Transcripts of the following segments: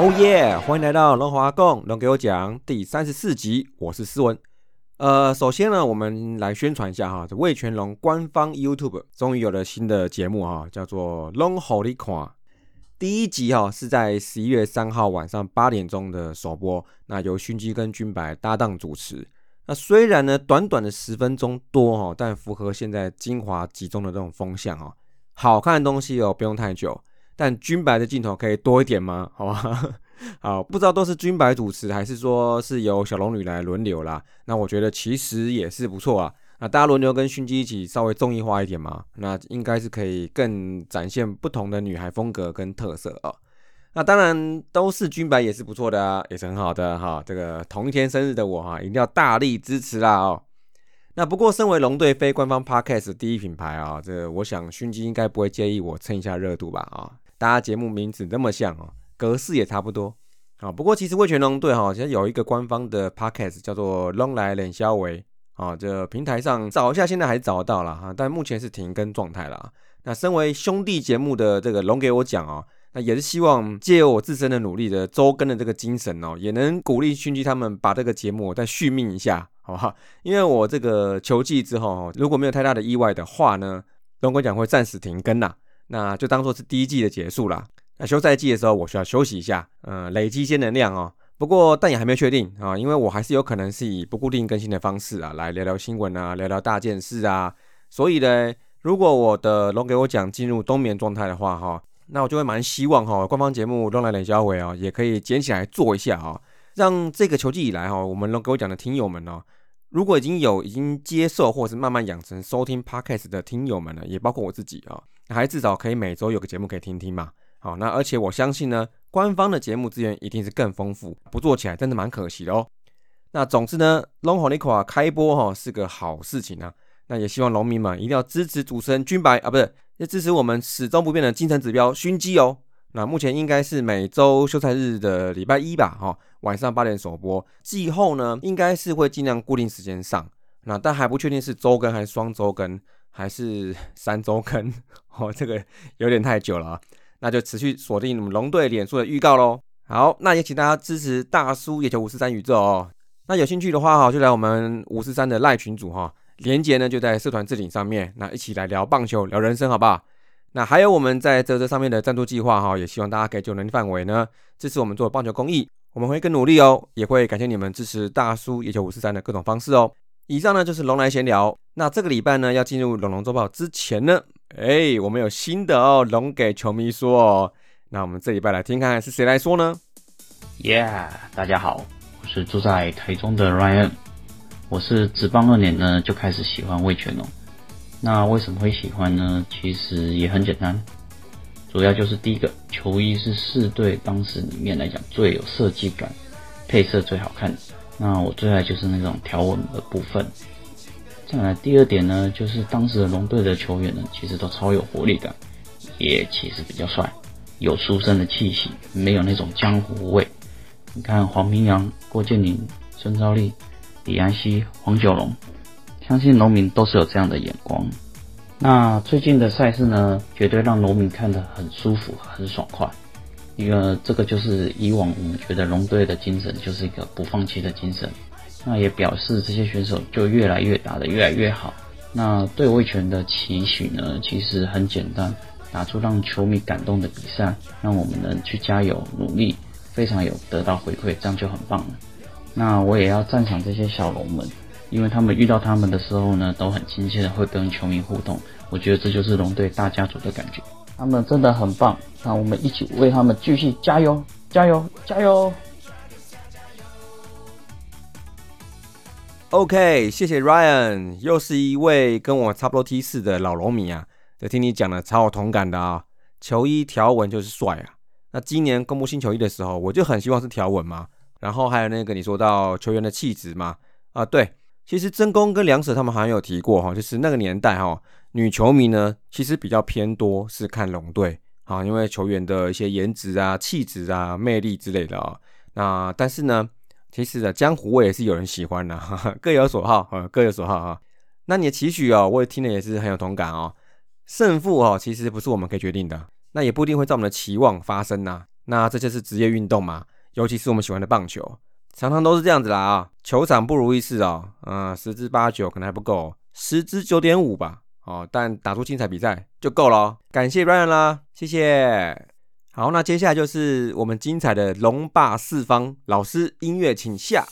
哦耶！欢迎来到龙华共龙给我讲第三十四集，我是思文。呃，首先呢，我们来宣传一下哈，这魏全龙官方 YouTube 终于有了新的节目哈，叫做《龙好你看》。第一集哈是在十一月三号晚上八点钟的首播，那由勋基跟君白搭档主持。那虽然呢短短的十分钟多哈，但符合现在精华集中的这种风向哈。好看的东西哦，不用太久。但军白的镜头可以多一点吗？好吧，好，不知道都是军白主持，还是说是由小龙女来轮流啦？那我觉得其实也是不错啊。那大家轮流跟勋基一起稍微综艺化一点嘛，那应该是可以更展现不同的女孩风格跟特色啊。那当然都是军白也是不错的啊，也是很好的哈。这个同一天生日的我哈，一定要大力支持啦哦。那不过身为龙队非官方 podcast 第一品牌啊，这我想勋基应该不会介意我蹭一下热度吧啊。大家节目名字那么像哦，格式也差不多啊。不过其实魏全龙队哈，其实有一个官方的 podcast 叫做龙来冷肖维啊，这平台上找一下，现在还是找得到了哈，但目前是停更状态了。那身为兄弟节目的这个龙给我讲哦，那也是希望借由我自身的努力的周更的这个精神哦，也能鼓励勋基他们把这个节目再续命一下，好不好？因为我这个球季之后，如果没有太大的意外的话呢，龙哥讲会暂时停更啦。那就当做是第一季的结束啦。那休赛季的时候，我需要休息一下，嗯，累积一些能量哦。不过，但也还没有确定啊，因为我还是有可能是以不固定更新的方式啊，来聊聊新闻啊，聊聊大件事啊。所以呢，如果我的龙给我讲进入冬眠状态的话，哈，那我就会蛮希望哈，官方节目《龙来冷消尾》啊，也可以捡起来做一下啊，让这个球季以来哈，我们龙给我讲的听友们哦，如果已经有已经接受或者是慢慢养成收听 Podcast 的听友们呢，也包括我自己啊。还至少可以每周有个节目可以听听嘛。好，那而且我相信呢，官方的节目资源一定是更丰富，不做起来真的蛮可惜的哦。那总之呢，Long Holiday 开播哈是个好事情啊。那也希望农民们一定要支持主持人君白啊，不是要支持我们始终不变的精神指标熏鸡哦。那目前应该是每周休赛日的礼拜一吧，哈，晚上八点首播。季后呢，应该是会尽量固定时间上。那但还不确定是周更还是双周更。还是 三周更哦，这个有点太久了啊，那就持续锁定我们龙队脸书的预告喽。好，那也请大家支持大叔野球五四三宇宙哦。那有兴趣的话哈，就来我们五四三的赖群组哈，连接呢就在社团置顶上面，那一起来聊棒球、聊人生，好不好？那还有我们在这这上面的赞助计划哈，也希望大家可以就能力范围呢支持我们做棒球公益，我们会更努力哦，也会感谢你们支持大叔野球五四三的各种方式哦。以上呢就是龙来闲聊。那这个礼拜呢，要进入龙龙周报之前呢，哎，我们有新的哦，龙给球迷说哦。那我们这礼拜来听看看是谁来说呢？Yeah，大家好，我是住在台中的 Ryan。我是职棒二年呢就开始喜欢魏全龙。那为什么会喜欢呢？其实也很简单，主要就是第一个球衣是四队当时里面来讲最有设计感，配色最好看的。那我最爱就是那种条纹的部分。再来第二点呢，就是当时的龙队的球员呢，其实都超有活力感，也其实比较帅，有书生的气息，没有那种江湖味。你看黄明阳、郭建宁、孙昭利、李安熙、黄九龙，相信农民都是有这样的眼光。那最近的赛事呢，绝对让农民看得很舒服、很爽快。一个这个就是以往我们觉得龙队的精神就是一个不放弃的精神，那也表示这些选手就越来越打得越来越好。那对魏权的期许呢，其实很简单，打出让球迷感动的比赛，让我们能去加油努力，非常有得到回馈，这样就很棒了。那我也要赞赏这些小龙们，因为他们遇到他们的时候呢，都很亲切的会跟球迷互动，我觉得这就是龙队大家族的感觉。他们真的很棒，那我们一起为他们继续加油，加油，加油！OK，谢谢 Ryan，又是一位跟我差不多 T 四的老龙迷啊，这听你讲的超有同感的啊。球衣条纹就是帅啊，那今年公布新球衣的时候，我就很希望是条纹嘛。然后还有那个你说到球员的气质嘛，啊对，其实真宫跟梁舍他们好像有提过哈，就是那个年代哈。女球迷呢，其实比较偏多是看龙队啊，因为球员的一些颜值啊、气质啊、魅力之类的啊。那但是呢，其实的江湖味也是有人喜欢的，各有所好啊，各有所好啊。那你的期许哦，我也听了也是很有同感哦。胜负哦，其实不是我们可以决定的，那也不一定会照我们的期望发生呐。那这就是职业运动嘛，尤其是我们喜欢的棒球，常常都是这样子啦啊，球场不如意事哦，嗯，十之八九可能还不够，十之九点五吧，哦，但打出精彩比赛就够了。感谢 Ryan 啦，谢谢。好，那接下来就是我们精彩的龙霸四方老师音乐，请下。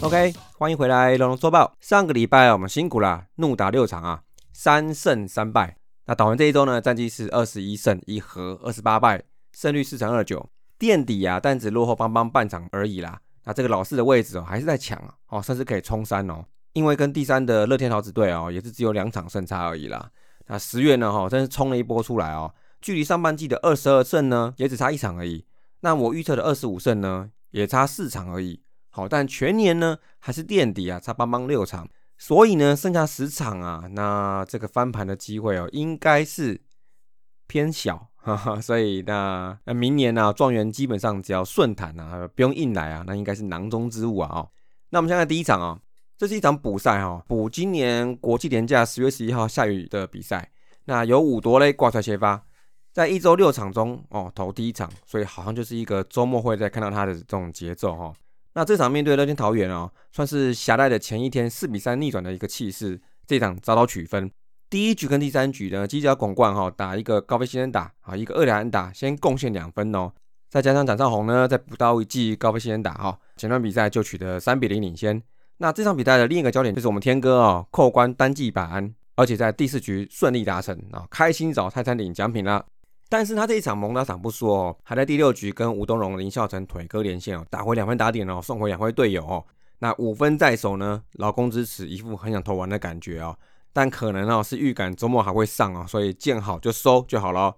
OK，欢迎回来龙龙说报。上个礼拜我们辛苦了，怒打六场啊，三胜三败。那打完这一周呢，战绩是二十一胜一和，二十八败，胜率四成二九，垫底啊，但只落后邦邦半场而已啦。那这个老四的位置哦，还是在抢啊哦，甚至可以冲三哦。因为跟第三的乐天桃子队哦，也是只有两场胜差而已啦。那十月呢，哈，真是冲了一波出来哦，距离上半季的二十二胜呢，也只差一场而已。那我预测的二十五胜呢，也差四场而已。好，但全年呢还是垫底啊，差邦邦六场，所以呢剩下十场啊，那这个翻盘的机会哦，应该是偏小，哈哈，所以那那明年呢，状元基本上只要顺坦啊，不用硬来啊，那应该是囊中之物啊，哦，那我们现在第一场啊，这是一场补赛哈，补今年国际年假十月十一号下雨的比赛，那有五夺嘞挂出来先发，在一周六场中哦投第一场，所以好像就是一个周末会再看到他的这种节奏哈。那这场面对乐天桃园哦，算是狭隘的前一天四比三逆转的一个气势。这场早早取分，第一局跟第三局呢，犄角拱冠哈打一个高飞先生打啊，一个二两打先贡献两分哦，再加上展少红呢再补刀一记高飞先生打哈，前段比赛就取得三比零领先。那这场比赛的另一个焦点就是我们天哥哦扣关单季百安，而且在第四局顺利达成啊，开心找泰山领奖品啦。但是他这一场蒙打场不说哦，还在第六局跟吴东荣、林孝成腿哥连线哦，打回两分打点哦，送回两位队友哦。那五分在手呢，老公支持，一副很想投完的感觉哦。但可能哦是预感周末还会上哦，所以见好就收就好了。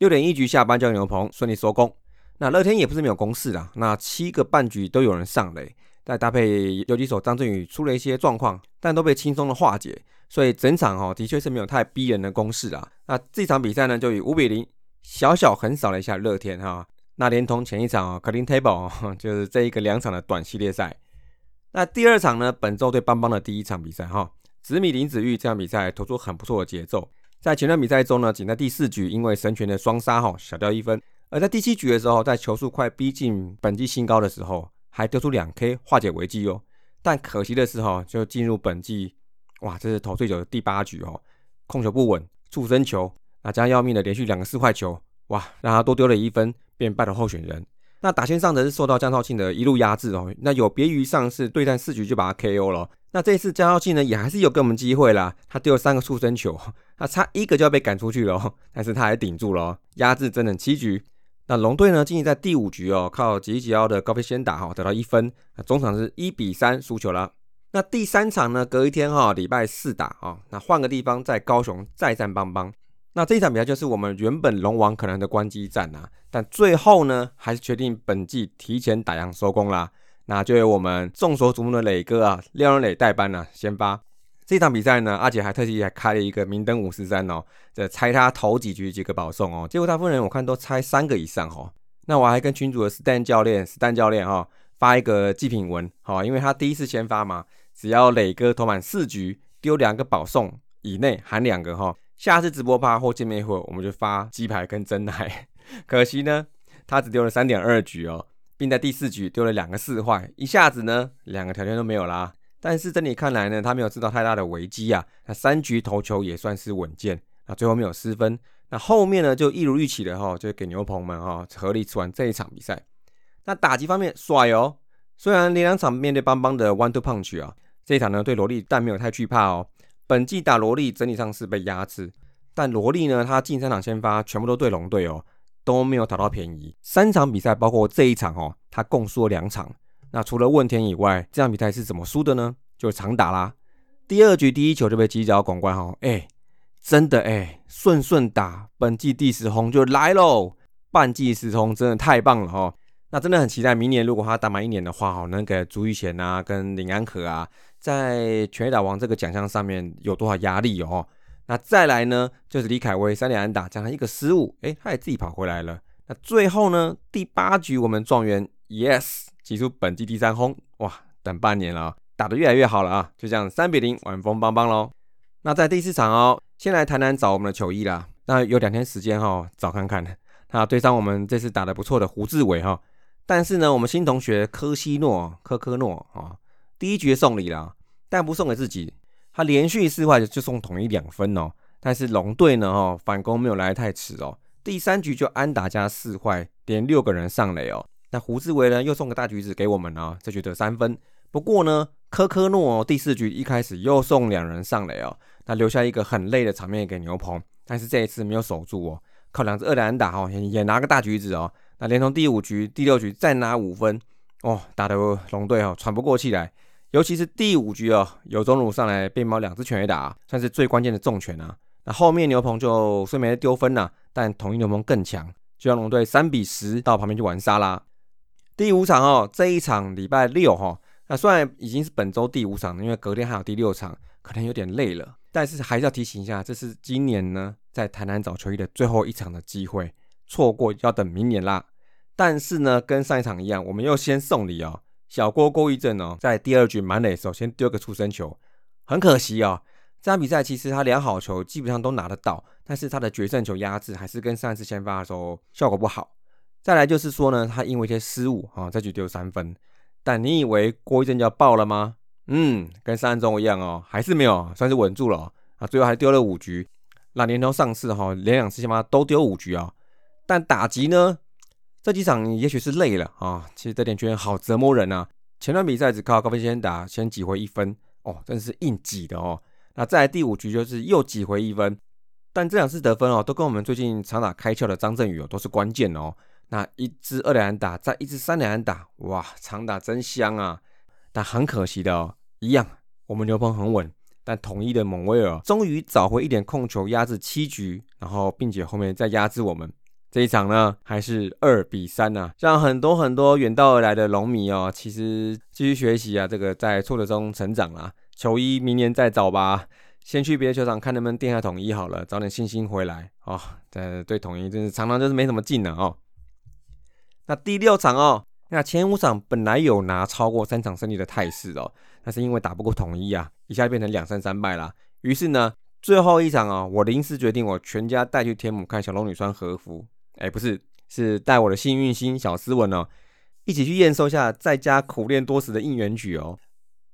六点一局下班叫牛棚顺利收工。那乐天也不是没有攻势啊，那七个半局都有人上垒，再搭配有几手张振宇出了一些状况，但都被轻松的化解，所以整场哦的确是没有太逼人的攻势啊。那这场比赛呢就以五比零。小小横扫了一下乐天哈，那连同前一场啊，Clean Table 就是这一个两场的短系列赛。那第二场呢，本周对邦邦的第一场比赛哈，紫米林子玉这场比赛投出很不错的节奏。在前段比赛中呢，仅在第四局因为神拳的双杀哈小掉一分，而在第七局的时候，在球速快逼近本季新高的时候，还丢出两 K 化解危机哦。但可惜的是哈，就进入本季哇，这是投最久的第八局哦，控球不稳，触身球。那将要命的连续两个四坏球，哇，让他多丢了一分，便败了候选人。那打线上则是受到江少庆的一路压制哦。那有别于上次对战四局就把他 KO 了，那这次江少庆呢也还是有给我们机会啦。他丢了三个触身球，他差一个就要被赶出去了，但是他还顶住了，压制整整七局。那龙队呢，仅仅在第五局哦，靠吉吉奥的高飞先打哈得到一分，那中场是一比三输球了。那第三场呢，隔一天哈，礼拜四打啊，那换个地方在高雄再战邦邦。那这一场比赛就是我们原本龙王可能的关机战啊，但最后呢，还是决定本季提前打烊收工啦。那就由我们众所瞩目的磊哥啊，廖仁磊代班呢，先发这场比赛呢。阿杰还特地还开了一个明灯五十三哦，这猜他头几局几个保送哦，结果大部分人我看都猜三个以上哦。那我还跟群主的 Stan 教练，Stan 教练哈发一个祭品文，好，因为他第一次先发嘛，只要磊哥投满四局丢两个保送以内含两个哈。下次直播趴或见面会，我们就发鸡排跟真奶。可惜呢，他只丢了三点二局哦，并在第四局丢了两个四坏，一下子呢，两个条件都没有啦。但是整体看来呢，他没有制造太大的危机啊。那三局投球也算是稳健，那最后没有失分。那后面呢，就一如预期的哈，就给牛棚们哈合力吃完这一场比赛。那打击方面帅哦，虽然连两场面对邦邦的 one two punch 啊，这一场呢对萝莉但没有太惧怕哦。本季打萝莉整体上是被压制，但萝莉呢，他近三场先发全部都对龙队哦，都没有讨到便宜。三场比赛包括这一场哦，他共输了两场。那除了问天以外，这场比赛是怎么输的呢？就长打啦。第二局第一球就被击角广冠哈，哎，真的哎，顺顺打，本季第十轰就来喽，半季十轰真的太棒了哈。那真的很期待明年如果他打满一年的话哈，能给朱玉贤啊跟林安可啊。在全打王这个奖项上面有多少压力哦？那再来呢，就是李凯威三连安打加上一个失误，哎，他也自己跑回来了。那最后呢，第八局我们状元 Yes 击出本季第三轰，哇，等半年了，打得越来越好了啊！就这样三比零，晚风帮帮喽。那在第四场哦，先来谈谈找我们的球衣啦。那有两天时间哈，找看看。那对上我们这次打得不错的胡志伟哈，但是呢，我们新同学科西诺科科诺啊，第一局送礼了，但不送给自己，他连续四坏就送统一两分哦。但是龙队呢，哈，反攻没有来得太迟哦，第三局就安打加四坏，连六个人上垒哦。那胡志伟呢，又送个大橘子给我们哦，这局得三分。不过呢，科科诺第四局一开始又送两人上垒哦，那留下一个很累的场面给牛棚。但是这一次没有守住哦，靠两只二连打哦，也拿个大橘子哦。那连同第五局、第六局再拿五分哦，打得龙队哦喘不过气来。尤其是第五局哦，有中路上来被猫两只全垒打，算是最关键的重拳啊。那后面牛棚就虽没丢分了，但统一牛棚更强，就让龙队三比十到旁边去玩沙拉。第五场哦，这一场礼拜六哈，那虽然已经是本周第五场，因为隔天还有第六场，可能有点累了，但是还是要提醒一下，这是今年呢在台南找球衣的最后一场的机会，错过要等明年啦。但是呢，跟上一场一样，我们又先送礼哦。小郭郭一正哦，在第二局满垒的时候先丢个出生球，很可惜哦。这场比赛其实他两好球基本上都拿得到，但是他的决胜球压制还是跟上一次先发的时候效果不好。再来就是说呢，他因为一些失误啊，这局丢三分。但你以为郭一正就要爆了吗？嗯，跟三中一样哦，还是没有，算是稳住了啊。最后还丢了五局，那年头上市哈，连两次先发都丢五局啊。但打击呢，这几场也许是累了啊。其实这点球好折磨人啊。前段比赛只靠高飞先打，先挤回一分哦，真是硬挤的哦。那再来第五局就是又挤回一分，但这两次得分哦，都跟我们最近常打开窍的张振宇哦，都是关键哦。那一支二连打，再一支三连打，哇，长打真香啊！但很可惜的哦，一样，我们牛棚很稳，但统一的蒙威尔终于找回一点控球，压制七局，然后并且后面再压制我们这一场呢，还是二比三呐，让很多很多远道而来的龙迷哦，其实继续学习啊，这个在挫折中成长啦。球衣明年再找吧，先去别的球场看能不能垫下统一好了，找点信心回来哦。这对统一真是常常就是没什么劲了哦。那第六场哦，那前五场本来有拿超过三场胜利的态势哦，但是因为打不过统一啊，一下变成两胜三败啦。于是呢，最后一场哦，我临时决定我全家带去天母看小龙女穿和服，哎，不是，是带我的幸运星小斯文哦，一起去验收下在家苦练多时的应援曲哦。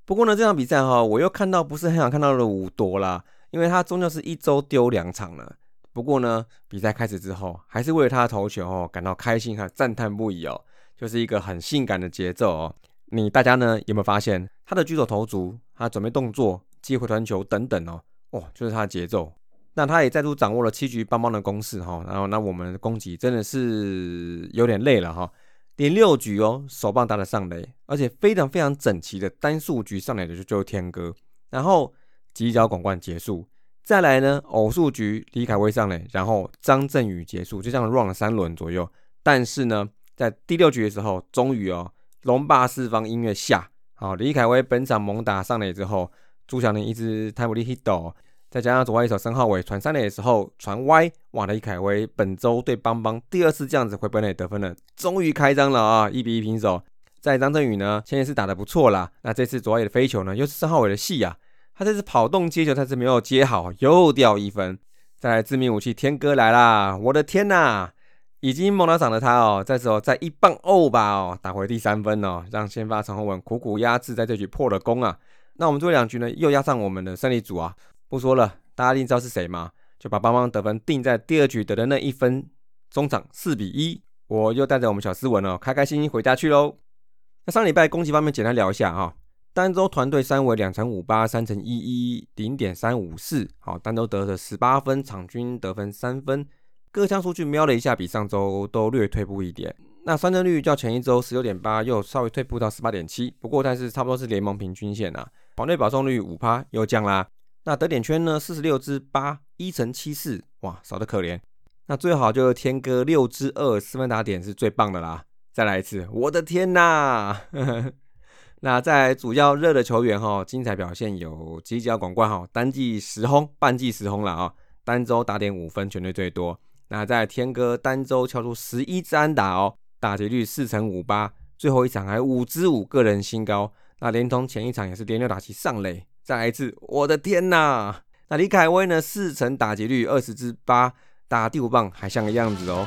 不过呢，这场比赛哈，我又看到不是很想看到的五多啦，因为他终究是一周丢两场了。不过呢，比赛开始之后，还是为了他的投球哦感到开心和赞叹不已哦，就是一个很性感的节奏哦。你大家呢有没有发现他的举手投足、他准备动作、接回传球等等哦，哦，就是他的节奏。那他也再度掌握了七局邦邦的攻势哈，然后那我们的攻击真的是有点累了哈。连六局哦，手棒打的上垒，而且非常非常整齐的单数局上垒的就就是天哥，然后犄角广冠结束。再来呢，偶数局李凯威上垒，然后张振宇结束，就这样 run 了三轮左右。但是呢，在第六局的时候，终于哦，龙霸四方音乐下，好，李凯威本场猛打上垒之后，朱晓林一支泰姆利 hit，再加上左外一手申浩伟传三垒的时候传歪，哇，李凯威本周对邦邦第二次这样子回本垒得分了，终于开张了啊，一比一平手。在张振宇呢，前一次打的不错啦，那这次左外野的飞球呢，又是申浩伟的戏啊。他这次跑动接球，他是没有接好，又掉一分。再来致命武器天哥来啦！我的天呐，已经猛到涨的他哦，这时候在一棒欧吧哦，打回第三分哦，让先发陈宏文苦苦压制，在这局破了功啊。那我们最后两局呢，又压上我们的胜利组啊。不说了，大家一定知道是谁吗？就把邦邦得分定在第二局得的那一分，中场四比一。我又带着我们小斯文哦，开开心心回家去喽。那上礼拜攻击方面简单聊一下哈。单周团队三围两乘五八三乘一一零点三五四，好，单周得了十八分，场均得分三分，各项数据瞄了一下，比上周都略退步一点。那三振率较前一周十六点八又稍微退步到十八点七，不过但是差不多是联盟平均线啊。团队保送率五趴又降啦。那得点圈呢四十六支八一乘七四，哇，少得可怜。那最好就是天哥六支二四分打点是最棒的啦。再来一次，我的天呐！那在主要热的球员哈，精彩表现有吉吉奥广冠哈，单季十轰，半季十轰了啊，单周打点五分，全队最多。那在天哥单周敲出十一支安打哦，打击率四成五八，最后一场还五支五个人新高。那连同前一场也是连六打击上垒，再来一次，我的天呐！那李凯威呢？四成打击率，二十支八，打第五棒还像个样子哦。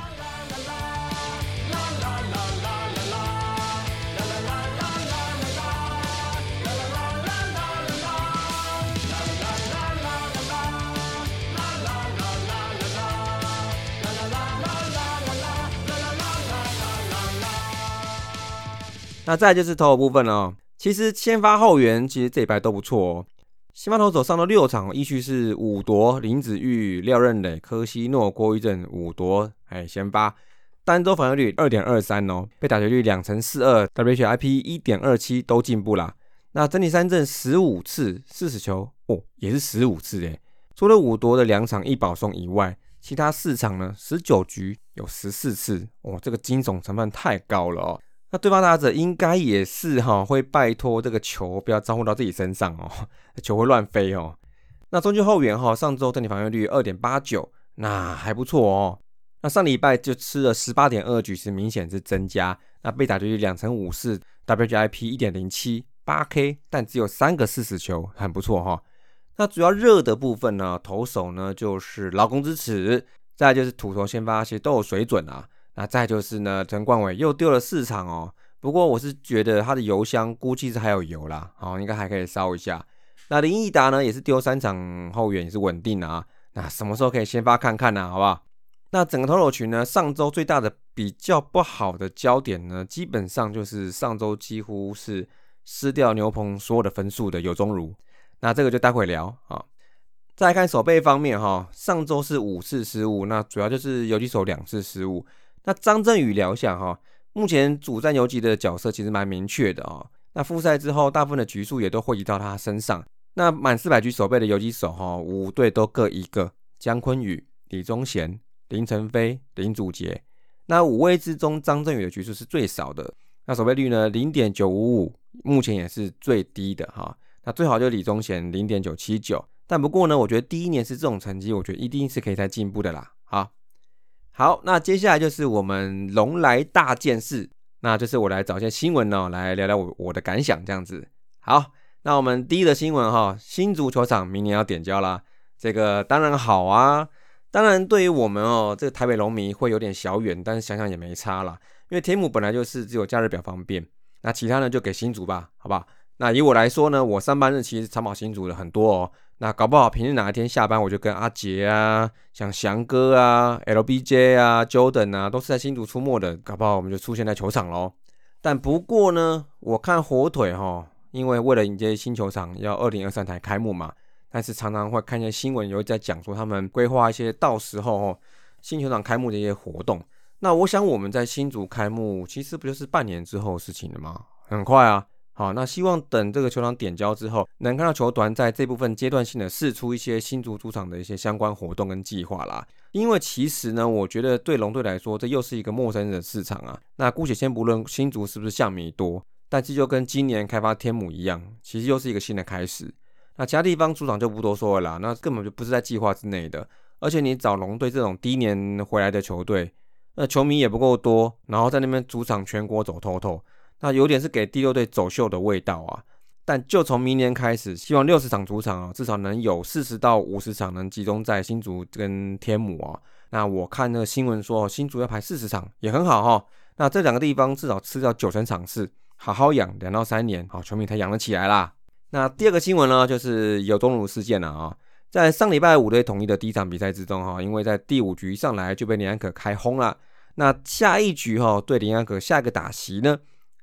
那再就是投手部分哦，其实先发后援其实这一排都不错哦。先发投手上了六场，依序是五夺、林子玉、廖任磊、柯西诺、郭玉正五夺，哎，先发单周防御率二点二三哦，被打球率两成四二，WHIP 一点二七都进步啦。那整体三振十五次四十球哦，也是十五次诶。除了五夺的两场一保送以外，其他四场呢十九局有十四次哦，这个惊悚成分太高了哦。那对方打者应该也是哈，会拜托这个球不要招呼到自己身上哦，球会乱飞哦。那中距后援哈，上周整体防御率二点八九，那还不错哦。那上礼拜就吃了十八点二局，是明显是增加。那被打局两成五四，WGIP 一点零七，八 K，但只有三个四死球，很不错哈。那主要热的部分呢，投手呢就是劳工之耻，再就是土头先发，其实都有水准啊。那再就是呢，陈冠伟又丢了四场哦。不过我是觉得他的油箱估计是还有油啦，好，应该还可以烧一下。那林毅达呢，也是丢三场后援也是稳定的啊。那什么时候可以先发看看呢？好不好？那整个投手群呢，上周最大的比较不好的焦点呢，基本上就是上周几乎是失掉牛棚所有的分数的有中儒。那这个就待会聊啊。再来看守备方面哈，上周是五次失误，那主要就是游击手两次失误。那张振宇聊一下哈，目前主战游击的角色其实蛮明确的啊。那复赛之后，大部分的局数也都汇集到他身上。那满四百局守备的游击手哈，五队都各一个：姜坤宇、李宗贤、林晨飞、林祖杰。那五位之中，张振宇的局数是最少的。那守备率呢，零点九五五，目前也是最低的哈。那最好就是李宗贤零点九七九。但不过呢，我觉得第一年是这种成绩，我觉得一定是可以再进步的啦。好。好，那接下来就是我们龙来大件事，那就是我来找一些新闻呢，来聊聊我我的感想这样子。好，那我们第一个新闻哈，新足球场明年要点交啦，这个当然好啊，当然对于我们哦，这个台北龙迷会有点小远，但是想想也没差啦，因为天母本来就是只有假日比较方便，那其他呢就给新竹吧，好不好？那以我来说呢，我上班日其实长跑新竹的很多哦。那搞不好平日哪一天下班，我就跟阿杰啊、像翔哥啊、LBJ 啊、Jordan 啊，都是在新竹出没的。搞不好我们就出现在球场喽。但不过呢，我看火腿哈，因为为了迎接新球场要二零二三台开幕嘛，但是常常会看见新闻有在讲说他们规划一些到时候哦新球场开幕的一些活动。那我想我们在新竹开幕，其实不就是半年之后的事情了吗？很快啊。好，那希望等这个球场点交之后，能看到球团在这部分阶段性的试出一些新竹主场的一些相关活动跟计划啦。因为其实呢，我觉得对龙队来说，这又是一个陌生的市场啊。那姑且先不论新竹是不是象迷多，但这就跟今年开发天母一样，其实又是一个新的开始。那其他地方主场就不多说了啦，那根本就不是在计划之内的。而且你找龙队这种第一年回来的球队，那球迷也不够多，然后在那边主场全国走透透。那有点是给第六队走秀的味道啊，但就从明年开始，希望六十场主场啊，至少能有四十到五十场能集中在新竹跟天母啊。那我看那个新闻说，新竹要排四十场也很好哈。那这两个地方至少吃掉九成场次，好好养两到三年，好球迷才养得起来啦。那第二个新闻呢，就是有中鲁事件了啊，在上礼拜五队统一的第一场比赛之中哈，因为在第五局一上来就被林安可开轰了。那下一局哈，对林安可下一个打席呢？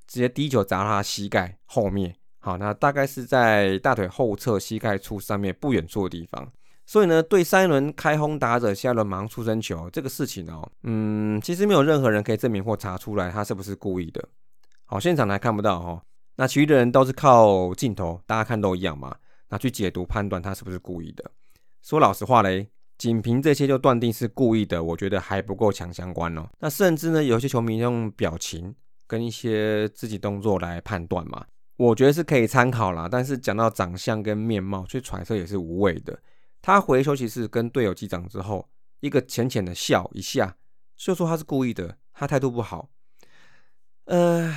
直接第一球砸他膝盖后面，好，那大概是在大腿后侧膝盖处上面不远处的地方。所以呢，对三一轮开轰打者，下一轮盲出生球这个事情哦，嗯，其实没有任何人可以证明或查出来他是不是故意的。好，现场还看不到哈，那其余的人都是靠镜头，大家看都一样嘛，那去解读判断他是不是故意的。说老实话嘞，仅凭这些就断定是故意的，我觉得还不够强相关哦。那甚至呢，有些球迷用表情。跟一些自己动作来判断嘛，我觉得是可以参考啦。但是讲到长相跟面貌去揣测也是无谓的。他回休息室跟队友击掌之后，一个浅浅的笑一下，就说他是故意的，他态度不好，呃，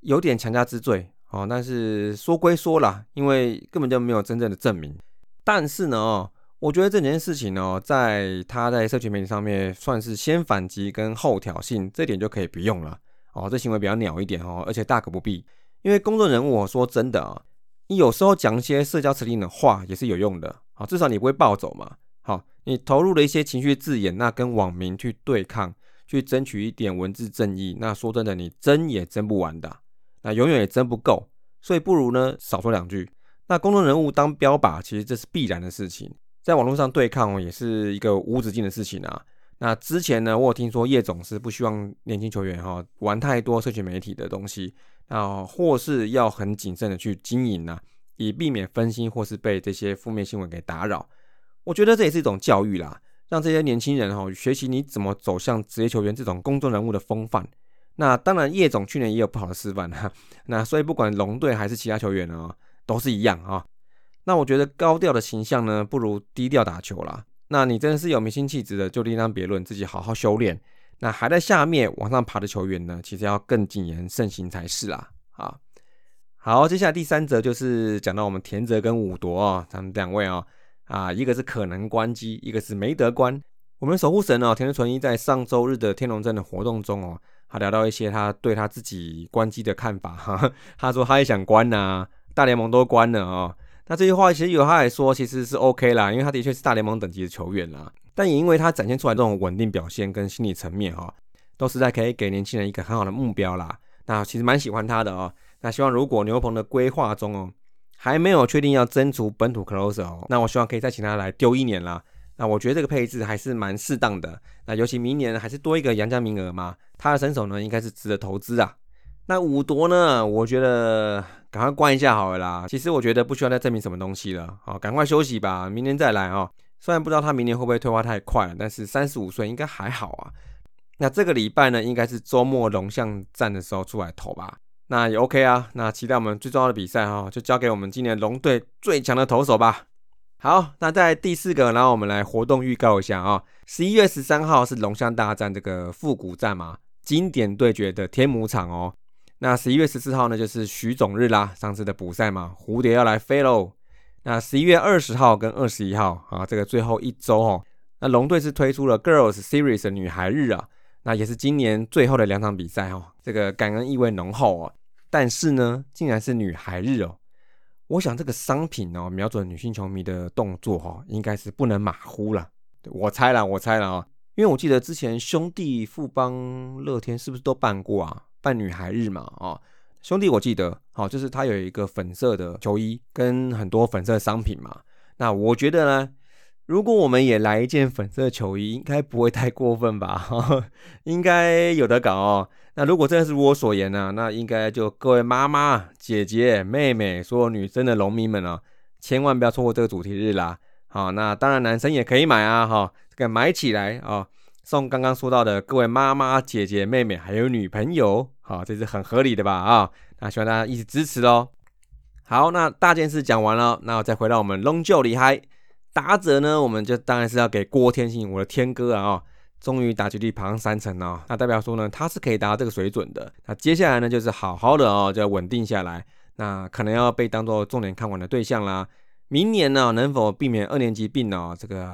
有点强加之罪哦。但是说归说了，因为根本就没有真正的证明。但是呢，哦，我觉得这件事情呢，在他在社群媒体上面算是先反击跟后挑衅，这点就可以不用了哦。这行为比较鸟一点哦，而且大可不必。因为公众人物，我说真的啊，你有时候讲一些社交辞令的话也是有用的，好，至少你不会暴走嘛。好，你投入了一些情绪字眼，那跟网民去对抗，去争取一点文字正义，那说真的，你争也争不完的，那永远也争不够，所以不如呢少说两句。那公众人物当标靶，其实这是必然的事情，在网络上对抗，也是一个无止境的事情啊。那之前呢，我有听说叶总是不希望年轻球员哈玩太多社群媒体的东西。啊，或是要很谨慎的去经营呢，以避免分心或是被这些负面新闻给打扰。我觉得这也是一种教育啦，让这些年轻人哈学习你怎么走向职业球员这种公众人物的风范。那当然，叶总去年也有不好的示范哈。那所以不管龙队还是其他球员呢，都是一样啊。那我觉得高调的形象呢，不如低调打球啦。那你真的是有明星气质的，就另当别论，自己好好修炼。那还在下面往上爬的球员呢，其实要更谨言慎行才是啊！啊，好，接下来第三则就是讲到我们田泽跟武夺啊，他们两位啊，啊，一个是可能关机，一个是没得关。我们守护神哦，田泽纯一在上周日的天龙镇的活动中哦，他聊到一些他对他自己关机的看法哈，他说他也想关呐，大联盟都关了啊。那这句话其实有他来说其实是 OK 啦，因为他的确是大联盟等级的球员啦。但也因为他展现出来这种稳定表现跟心理层面哈，都实在可以给年轻人一个很好的目标啦。那其实蛮喜欢他的哦。那希望如果牛棚的规划中哦还没有确定要征除本土 closer 哦，那我希望可以再请他来丢一年啦。那我觉得这个配置还是蛮适当的。那尤其明年还是多一个杨家名额嘛，他的身手呢应该是值得投资啊。那五夺呢，我觉得赶快关一下好了啦。其实我觉得不需要再证明什么东西了，好，赶快休息吧，明年再来哦。虽然不知道他明年会不会退化太快了，但是三十五岁应该还好啊。那这个礼拜呢，应该是周末龙象战的时候出来投吧？那也 OK 啊。那期待我们最重要的比赛哈，就交给我们今年龙队最强的投手吧。好，那在第四个，然后我们来活动预告一下啊。十一月十三号是龙象大战这个复古战嘛，经典对决的天母场哦。那十一月十四号呢，就是徐总日啦，上次的补赛嘛，蝴蝶要来飞喽。那十一月二十号跟二十一号啊，这个最后一周哦，那龙队是推出了 Girls Series 的女孩日啊，那也是今年最后的两场比赛哦，这个感恩意味浓厚哦。但是呢，竟然是女孩日哦，我想这个商品哦，瞄准女性球迷的动作哈，应该是不能马虎了。我猜了，我猜了啊，因为我记得之前兄弟富邦乐天是不是都办过啊，扮女孩日嘛啊。兄弟，我记得，好，就是他有一个粉色的球衣跟很多粉色商品嘛。那我觉得呢，如果我们也来一件粉色球衣，应该不会太过分吧？应该有得搞哦。那如果真的是如我所言呢，那应该就各位妈妈、姐姐、妹妹，所有女生的农民们啊，千万不要错过这个主题日啦。好，那当然男生也可以买啊，哈，这个买起来啊，送刚刚说到的各位妈妈、姐姐、妹妹，还有女朋友。好，这是很合理的吧？啊，那希望大家一起支持哦。好，那大件事讲完了，那我再回到我们龙就厉害打者呢，我们就当然是要给郭天信，我的天哥啊！哦，终于打击率爬上三成哦，那代表说呢，他是可以达到这个水准的。那接下来呢，就是好好的哦，就要稳定下来。那可能要被当做重点看管的对象啦。明年呢，能否避免二年级病呢？这个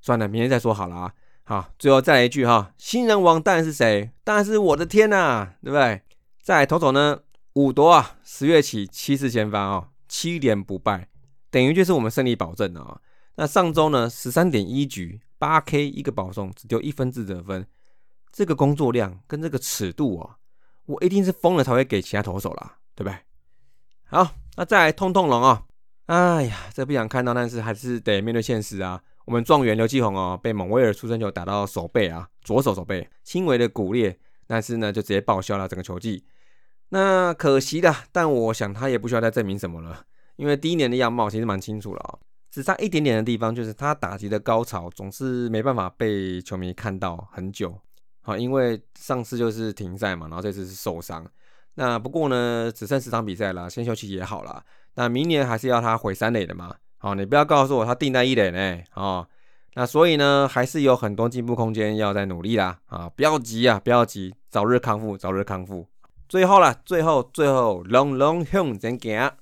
算了，明年再说好了啊。好，最后再来一句哈，新人王当然是谁？当然是我的天呐，对不对？再投手呢，五夺啊，十月起七次先发啊，七连不败，等于就是我们胜利保证啊。那上周呢，十三点一局，八 K 一个保送，只丢一分自责分，这个工作量跟这个尺度啊，我一定是疯了才会给其他投手啦，对不对？好，那再来痛痛龙啊，哎呀，这不想看到，但是还是得面对现实啊。我们状元刘继宏哦，被蒙威尔出生球打到手背啊，左手手背轻微的骨裂，但是呢就直接报销了整个球季。那可惜的，但我想他也不需要再证明什么了，因为第一年的样貌其实蛮清楚了啊，只差一点点的地方就是他打击的高潮总是没办法被球迷看到很久。好，因为上次就是停赛嘛，然后这次是受伤。那不过呢，只剩十场比赛了，先休息也好了。那明年还是要他回三垒的嘛。好，你不要告诉我他定在一垒呢。哦，那所以呢，还是有很多进步空间，要再努力啦啊！不要急啊，不要急，早日康复，早日康复。最后了，最后最后，long long 向前行。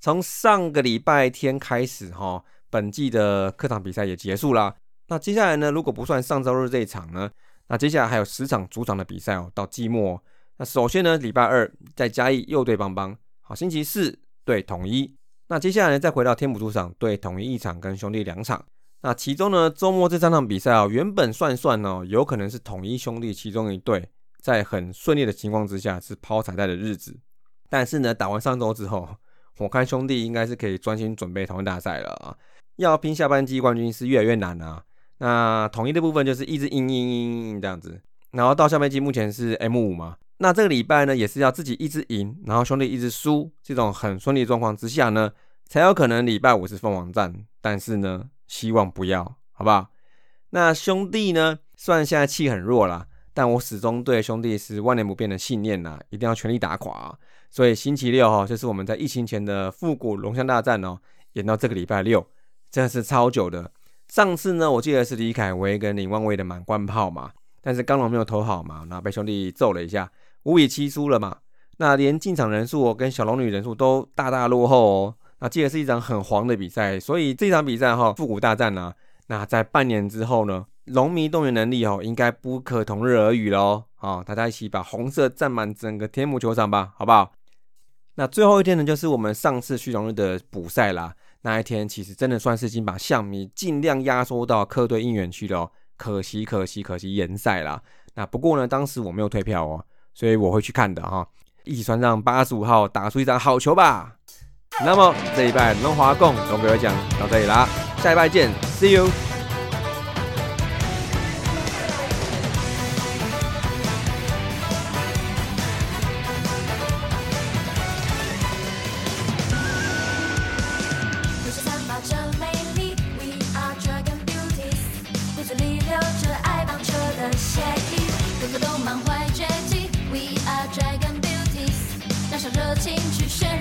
从上个礼拜天开始哈，本季的客场比赛也结束了。那接下来呢，如果不算上周日这一场呢，那接下来还有十场主场的比赛哦，到季末。那首先呢，礼拜二在嘉义又对邦邦，好，星期四对统一。那接下来呢再回到天母主场对统一一场，跟兄弟两场。那其中呢，周末这三场比赛啊，原本算算呢，有可能是统一兄弟其中一队在很顺利的情况之下是抛彩带的日子。但是呢，打完上周之后，我看兄弟应该是可以专心准备统一大赛了啊。要拼下半季冠军是越来越难啊。那统一的部分就是一直赢赢赢赢这样子，然后到下半季目前是 M 五嘛。那这个礼拜呢，也是要自己一直赢，然后兄弟一直输，这种很顺利的状况之下呢，才有可能礼拜五是凤凰战。但是呢。希望不要，好不好？那兄弟呢？虽然现在气很弱啦，但我始终对兄弟是万年不变的信念呐，一定要全力打垮。所以星期六哈，就是我们在疫情前的复古龙象大战哦，演到这个礼拜六，真的是超久的。上次呢，我记得是李凯威跟林万威的满贯炮嘛，但是刚龙没有投好嘛，然后被兄弟揍了一下，五比七输了嘛。那连进场人数跟小龙女人数都大大落后哦。那记得是一场很黄的比赛，所以这场比赛哈，复古大战呢，那在半年之后呢，龙迷动员能力哦，应该不可同日而语喽。好，大家一起把红色占满整个天母球场吧，好不好？那最后一天呢，就是我们上次续荣日的补赛啦。那一天其实真的算是已经把象迷尽量压缩到客队应援区了，可惜可惜可惜延赛啦。那不过呢，当时我没有退票哦，所以我会去看的哈。一起穿上八十五号，打出一张好球吧！那么这一拜龙华共总给我讲到这里啦，下一拜见，See you。情绪谁